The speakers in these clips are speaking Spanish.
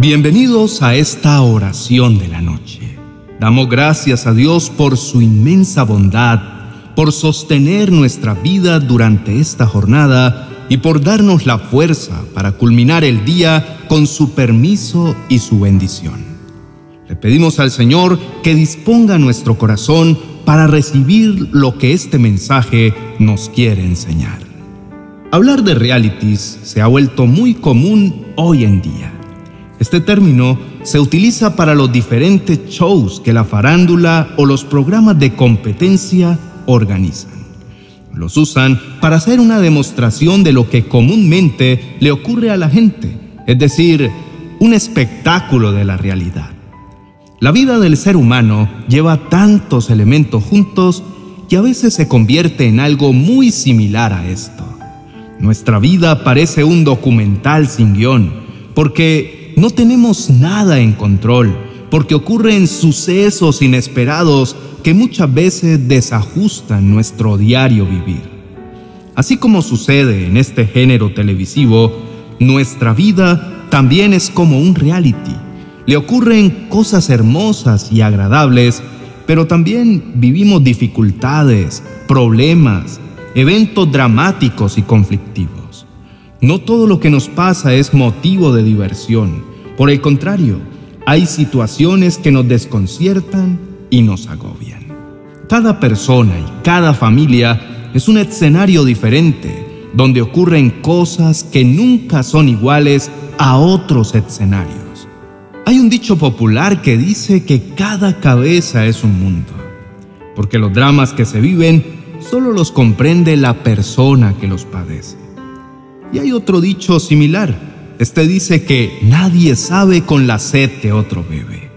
Bienvenidos a esta oración de la noche. Damos gracias a Dios por su inmensa bondad, por sostener nuestra vida durante esta jornada y por darnos la fuerza para culminar el día con su permiso y su bendición. Le pedimos al Señor que disponga nuestro corazón para recibir lo que este mensaje nos quiere enseñar. Hablar de realities se ha vuelto muy común hoy en día. Este término se utiliza para los diferentes shows que la farándula o los programas de competencia organizan. Los usan para hacer una demostración de lo que comúnmente le ocurre a la gente, es decir, un espectáculo de la realidad. La vida del ser humano lleva tantos elementos juntos que a veces se convierte en algo muy similar a esto. Nuestra vida parece un documental sin guion, porque no tenemos nada en control, porque ocurren sucesos inesperados que muchas veces desajustan nuestro diario vivir. Así como sucede en este género televisivo, nuestra vida también es como un reality. Le ocurren cosas hermosas y agradables, pero también vivimos dificultades, problemas, eventos dramáticos y conflictivos. No todo lo que nos pasa es motivo de diversión. Por el contrario, hay situaciones que nos desconciertan y nos agobian. Cada persona y cada familia es un escenario diferente donde ocurren cosas que nunca son iguales a otros escenarios. Hay un dicho popular que dice que cada cabeza es un mundo, porque los dramas que se viven solo los comprende la persona que los padece. Y hay otro dicho similar. Este dice que nadie sabe con la sed que otro bebe.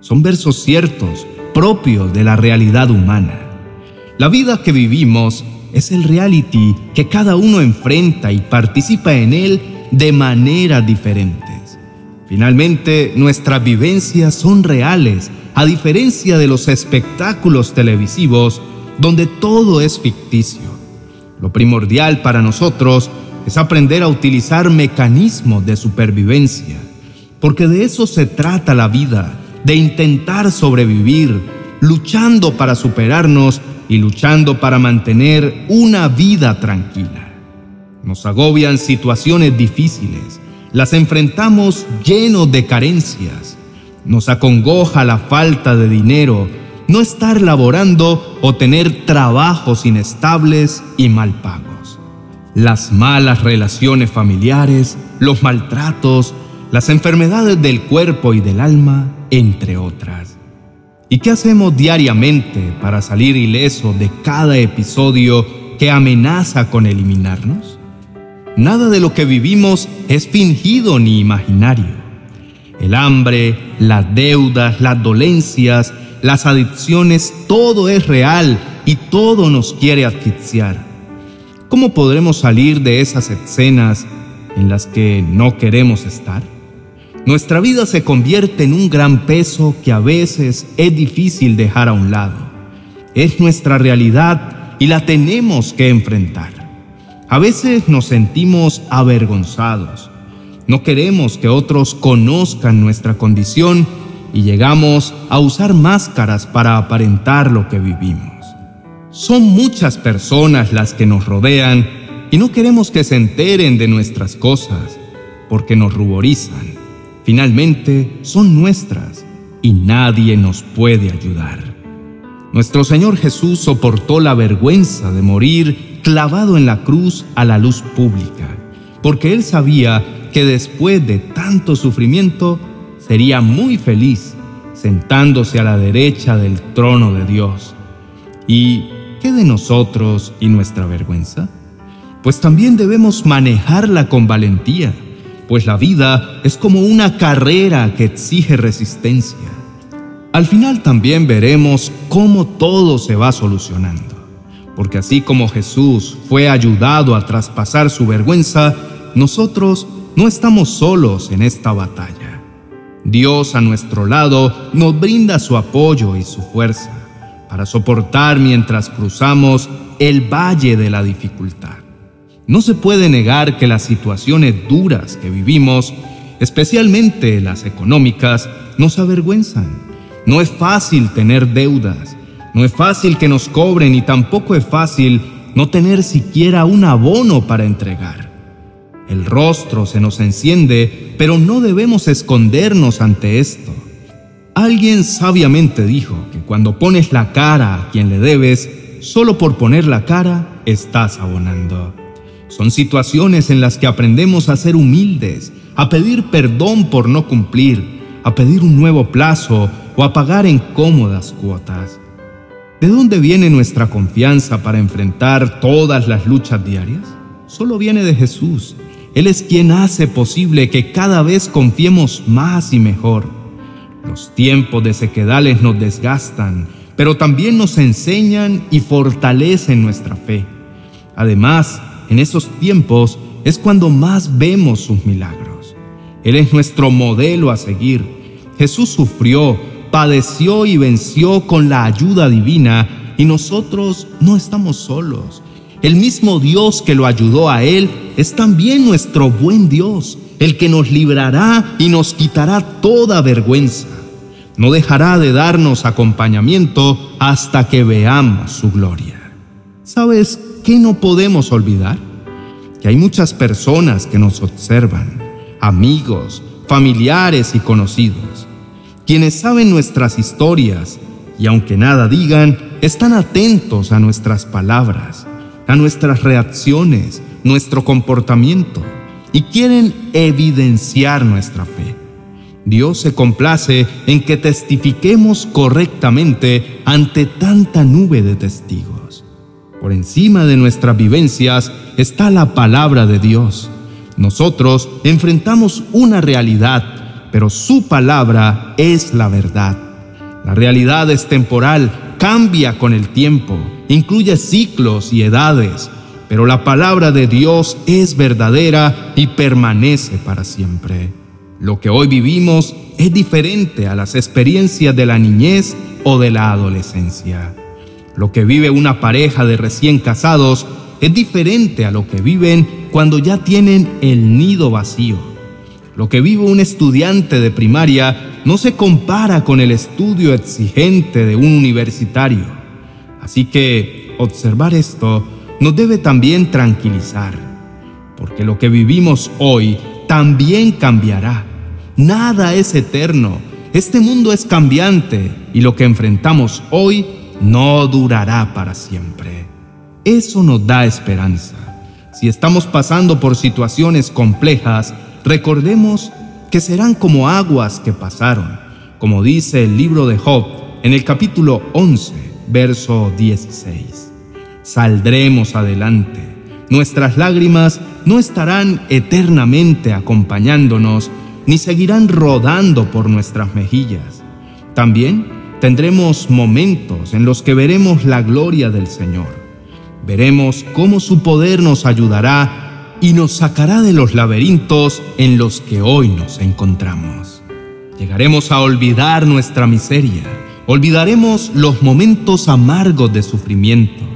Son versos ciertos, propios de la realidad humana. La vida que vivimos es el reality que cada uno enfrenta y participa en él de maneras diferentes. Finalmente, nuestras vivencias son reales, a diferencia de los espectáculos televisivos donde todo es ficticio. Lo primordial para nosotros es aprender a utilizar mecanismos de supervivencia, porque de eso se trata la vida, de intentar sobrevivir, luchando para superarnos y luchando para mantener una vida tranquila. Nos agobian situaciones difíciles, las enfrentamos llenos de carencias, nos acongoja la falta de dinero, no estar laborando o tener trabajos inestables y mal pagos. Las malas relaciones familiares, los maltratos, las enfermedades del cuerpo y del alma, entre otras. ¿Y qué hacemos diariamente para salir ileso de cada episodio que amenaza con eliminarnos? Nada de lo que vivimos es fingido ni imaginario. El hambre, las deudas, las dolencias, las adicciones, todo es real y todo nos quiere asfixiar. ¿Cómo podremos salir de esas escenas en las que no queremos estar? Nuestra vida se convierte en un gran peso que a veces es difícil dejar a un lado. Es nuestra realidad y la tenemos que enfrentar. A veces nos sentimos avergonzados. No queremos que otros conozcan nuestra condición y llegamos a usar máscaras para aparentar lo que vivimos. Son muchas personas las que nos rodean y no queremos que se enteren de nuestras cosas porque nos ruborizan. Finalmente son nuestras y nadie nos puede ayudar. Nuestro Señor Jesús soportó la vergüenza de morir clavado en la cruz a la luz pública, porque Él sabía que después de tanto sufrimiento sería muy feliz sentándose a la derecha del trono de Dios. ¿Y de nosotros y nuestra vergüenza? Pues también debemos manejarla con valentía, pues la vida es como una carrera que exige resistencia. Al final también veremos cómo todo se va solucionando, porque así como Jesús fue ayudado a traspasar su vergüenza, nosotros no estamos solos en esta batalla. Dios a nuestro lado nos brinda su apoyo y su fuerza para soportar mientras cruzamos el valle de la dificultad. No se puede negar que las situaciones duras que vivimos especialmente las económicas, nos avergüenzan. No es fácil tener deudas, no es fácil que nos cobren y tampoco es fácil no tener siquiera un abono para entregar. El rostro se nos enciende, pero no debemos escondernos ante esto. Alguien sabiamente dijo que cuando pones la cara a quien le debes, solo por poner la cara estás abonando. Son situaciones en las que aprendemos a ser humildes, a pedir perdón por no cumplir, a pedir un nuevo plazo o a pagar en cómodas cuotas. ¿De dónde viene nuestra confianza para enfrentar todas las luchas diarias? Solo viene de Jesús. Él es quien hace posible que cada vez confiemos más y mejor. Los tiempos de sequedales nos desgastan, pero también nos enseñan y fortalecen nuestra fe. Además, en esos tiempos es cuando más vemos sus milagros. Él es nuestro modelo a seguir. Jesús sufrió, padeció y venció con la ayuda divina y nosotros no estamos solos. El mismo Dios que lo ayudó a Él es también nuestro buen Dios, el que nos librará y nos quitará toda vergüenza. No dejará de darnos acompañamiento hasta que veamos su gloria. ¿Sabes qué no podemos olvidar? Que hay muchas personas que nos observan, amigos, familiares y conocidos, quienes saben nuestras historias y aunque nada digan, están atentos a nuestras palabras, a nuestras reacciones, nuestro comportamiento y quieren evidenciar nuestra fe. Dios se complace en que testifiquemos correctamente ante tanta nube de testigos. Por encima de nuestras vivencias está la palabra de Dios. Nosotros enfrentamos una realidad, pero su palabra es la verdad. La realidad es temporal, cambia con el tiempo, incluye ciclos y edades, pero la palabra de Dios es verdadera y permanece para siempre. Lo que hoy vivimos es diferente a las experiencias de la niñez o de la adolescencia. Lo que vive una pareja de recién casados es diferente a lo que viven cuando ya tienen el nido vacío. Lo que vive un estudiante de primaria no se compara con el estudio exigente de un universitario. Así que observar esto nos debe también tranquilizar, porque lo que vivimos hoy también cambiará. Nada es eterno. Este mundo es cambiante y lo que enfrentamos hoy no durará para siempre. Eso nos da esperanza. Si estamos pasando por situaciones complejas, recordemos que serán como aguas que pasaron, como dice el libro de Job en el capítulo 11, verso 16. Saldremos adelante. Nuestras lágrimas no estarán eternamente acompañándonos, ni seguirán rodando por nuestras mejillas. También tendremos momentos en los que veremos la gloria del Señor. Veremos cómo su poder nos ayudará y nos sacará de los laberintos en los que hoy nos encontramos. Llegaremos a olvidar nuestra miseria, olvidaremos los momentos amargos de sufrimiento,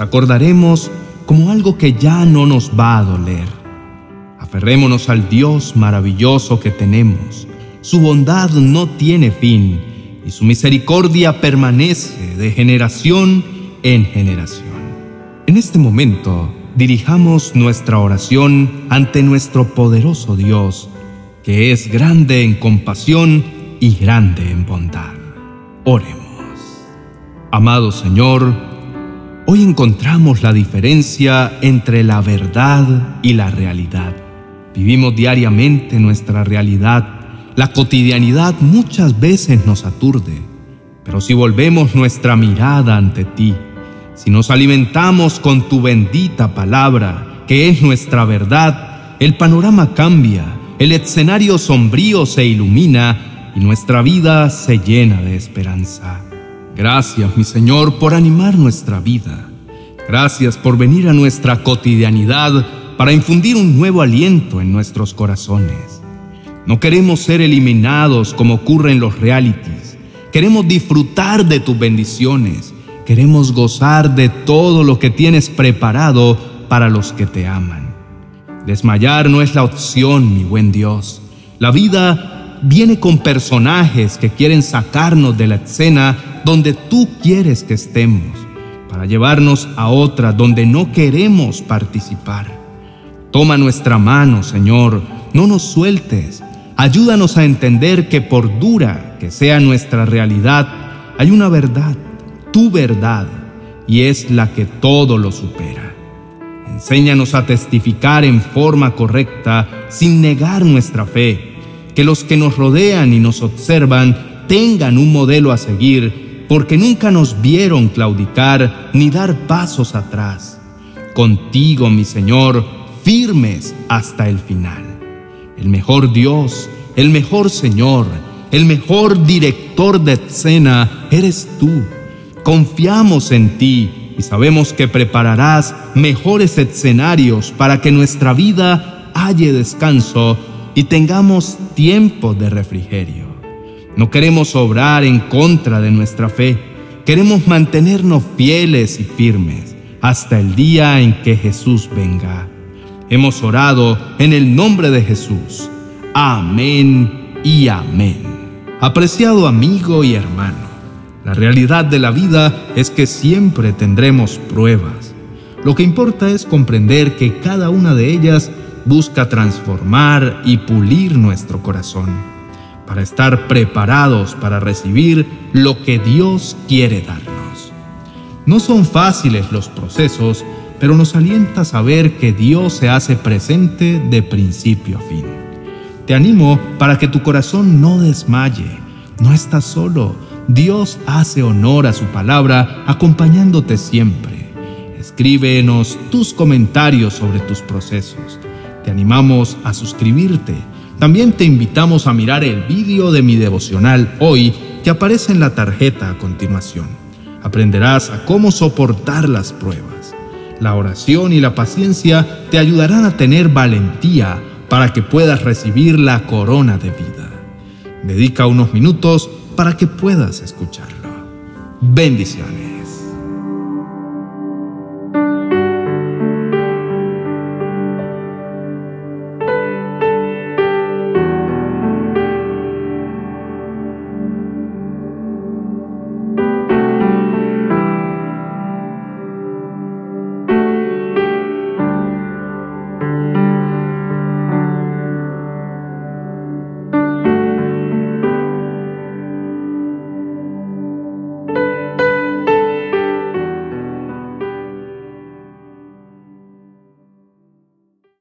acordaremos como algo que ya no nos va a doler. Aferrémonos al Dios maravilloso que tenemos. Su bondad no tiene fin y su misericordia permanece de generación en generación. En este momento, dirijamos nuestra oración ante nuestro poderoso Dios, que es grande en compasión y grande en bondad. Oremos. Amado Señor, hoy encontramos la diferencia entre la verdad y la realidad. Vivimos diariamente nuestra realidad la cotidianidad muchas veces nos aturde, pero si volvemos nuestra mirada ante ti, si nos alimentamos con tu bendita palabra, que es nuestra verdad, el panorama cambia, el escenario sombrío se ilumina y nuestra vida se llena de esperanza. Gracias, mi Señor, por animar nuestra vida. Gracias por venir a nuestra cotidianidad para infundir un nuevo aliento en nuestros corazones. No queremos ser eliminados como ocurre en los realities. Queremos disfrutar de tus bendiciones. Queremos gozar de todo lo que tienes preparado para los que te aman. Desmayar no es la opción, mi buen Dios. La vida viene con personajes que quieren sacarnos de la escena donde tú quieres que estemos, para llevarnos a otra donde no queremos participar. Toma nuestra mano, Señor, no nos sueltes. Ayúdanos a entender que por dura que sea nuestra realidad, hay una verdad, tu verdad, y es la que todo lo supera. Enséñanos a testificar en forma correcta sin negar nuestra fe, que los que nos rodean y nos observan tengan un modelo a seguir, porque nunca nos vieron claudicar ni dar pasos atrás. Contigo, mi Señor, firmes hasta el final. El mejor Dios, el mejor Señor, el mejor director de escena eres tú. Confiamos en ti y sabemos que prepararás mejores escenarios para que nuestra vida halle descanso y tengamos tiempo de refrigerio. No queremos obrar en contra de nuestra fe, queremos mantenernos fieles y firmes hasta el día en que Jesús venga. Hemos orado en el nombre de Jesús. Amén y amén. Apreciado amigo y hermano, la realidad de la vida es que siempre tendremos pruebas. Lo que importa es comprender que cada una de ellas busca transformar y pulir nuestro corazón para estar preparados para recibir lo que Dios quiere darnos. No son fáciles los procesos, pero nos alienta saber que Dios se hace presente de principio a fin. Te animo para que tu corazón no desmaye. No estás solo Dios hace honor a su palabra acompañándote siempre. Escríbenos tus comentarios sobre tus procesos. Te animamos a suscribirte. También te invitamos a mirar el vídeo de mi devocional hoy que aparece en la tarjeta a continuación. Aprenderás a cómo soportar las pruebas. La oración y la paciencia te ayudarán a tener valentía para que puedas recibir la corona de vida. Dedica unos minutos para que puedas escucharlo. Bendiciones.